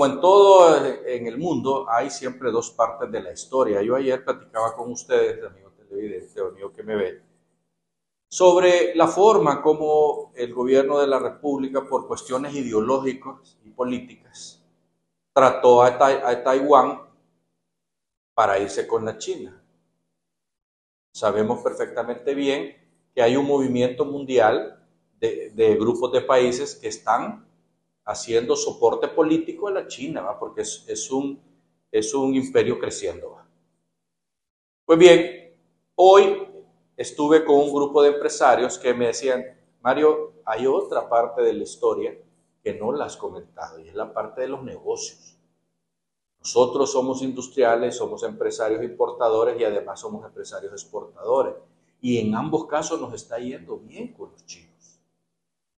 como en todo en el mundo, hay siempre dos partes de la historia. Yo ayer platicaba con ustedes, amigo televidente, amigo que me ve, sobre la forma como el gobierno de la República, por cuestiones ideológicas y políticas, trató a, Taiwán para irse con la China. Sabemos perfectamente bien que hay un movimiento mundial de, grupos de países que están haciendo soporte político a la China, porque es, un, es un imperio creciendo. Pues bien, hoy estuve con un grupo de empresarios que me decían, Mario, hay otra parte de la historia que no la has comentado y es la parte de los negocios. Nosotros somos industriales, somos empresarios importadores y además somos empresarios exportadores. Y en ambos casos nos está yendo bien con los chinos.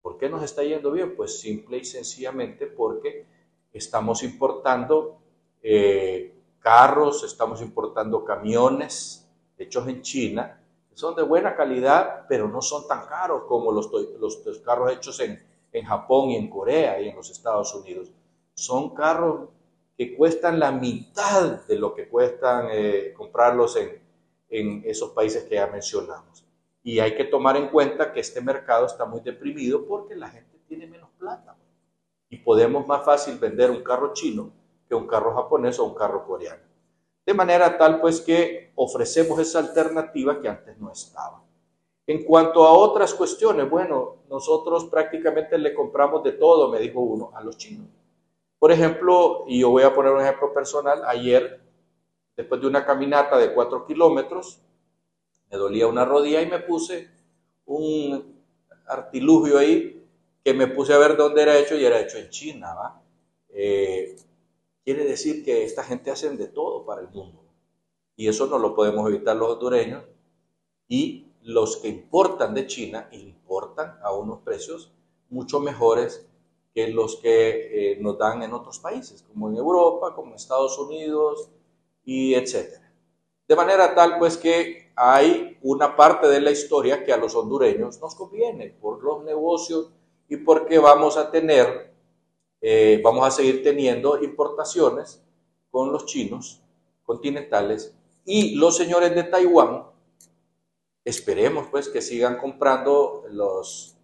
¿Por qué nos está yendo bien? Pues simple y sencillamente porque estamos importando eh, carros, estamos importando camiones hechos en China son de buena calidad, pero no son tan caros como los, los, carros hechos en, en, Japón y en Corea y en los Estados Unidos. Son carros que cuestan la mitad de lo que cuestan eh, comprarlos en, en esos países que ya mencionamos. Y hay que tomar en cuenta que este mercado está muy deprimido porque la gente tiene menos plata. Y podemos más fácil vender un carro chino que un carro japonés o un carro coreano. De manera tal pues que ofrecemos esa alternativa que antes no estaba. En cuanto a otras cuestiones, bueno, nosotros prácticamente le compramos de todo, me dijo uno, a los chinos. Por ejemplo, y yo voy a poner un ejemplo personal, ayer, después de una caminata de cuatro kilómetros, me dolía una rodilla y me puse un artilugio ahí que me puse a ver dónde era hecho y era hecho en China. ¿va? Eh, quiere decir que esta gente hacen de todo para el mundo. Y eso no lo podemos evitar los hondureños. Y los que importan de China importan a unos precios mucho mejores que los que eh, nos dan en otros países, como en Europa, como en Estados Unidos y etcétera. De manera tal pues que hay una parte de la historia que a los hondureños nos conviene por los negocios y porque vamos a tener eh, vamos a seguir teniendo importaciones con los chinos continentales y los señores de Taiwán, esperemos pues que sigan comprando los,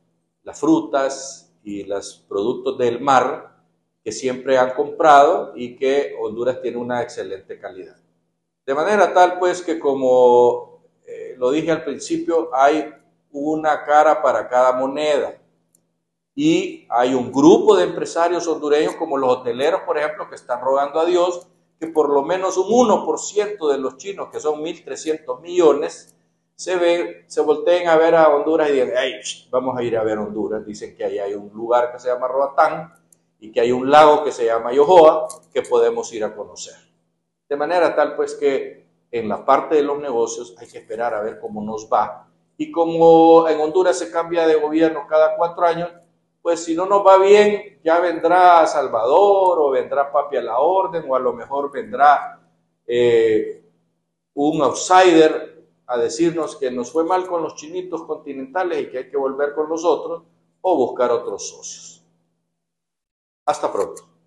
las frutas y los productos del mar que siempre han comprado y que Honduras tiene una excelente calidad. De manera tal pues que como lo dije al principio, hay una cara para cada moneda y hay un grupo de empresarios hondureños como los hoteleros, por ejemplo, que están rogando a Dios que por lo menos un 1% de los chinos, que son 1.300 millones, se, ve, se volteen a ver a Honduras y digan, hey, vamos a ir a ver Honduras. Dicen que ahí hay un lugar que se llama Roatán y que hay un lago que se llama Yohoa que podemos ir a conocer. De manera tal pues que en la parte de los negocios hay que esperar a ver cómo nos va. Y como en Honduras se cambia de gobierno cada cuatro años, pues si no nos va bien, ya vendrá Salvador o vendrá Papi a la Orden o a lo mejor vendrá eh, un outsider a decirnos que nos fue mal con los chinitos continentales y que hay que volver con los otros o buscar otros socios. Hasta pronto.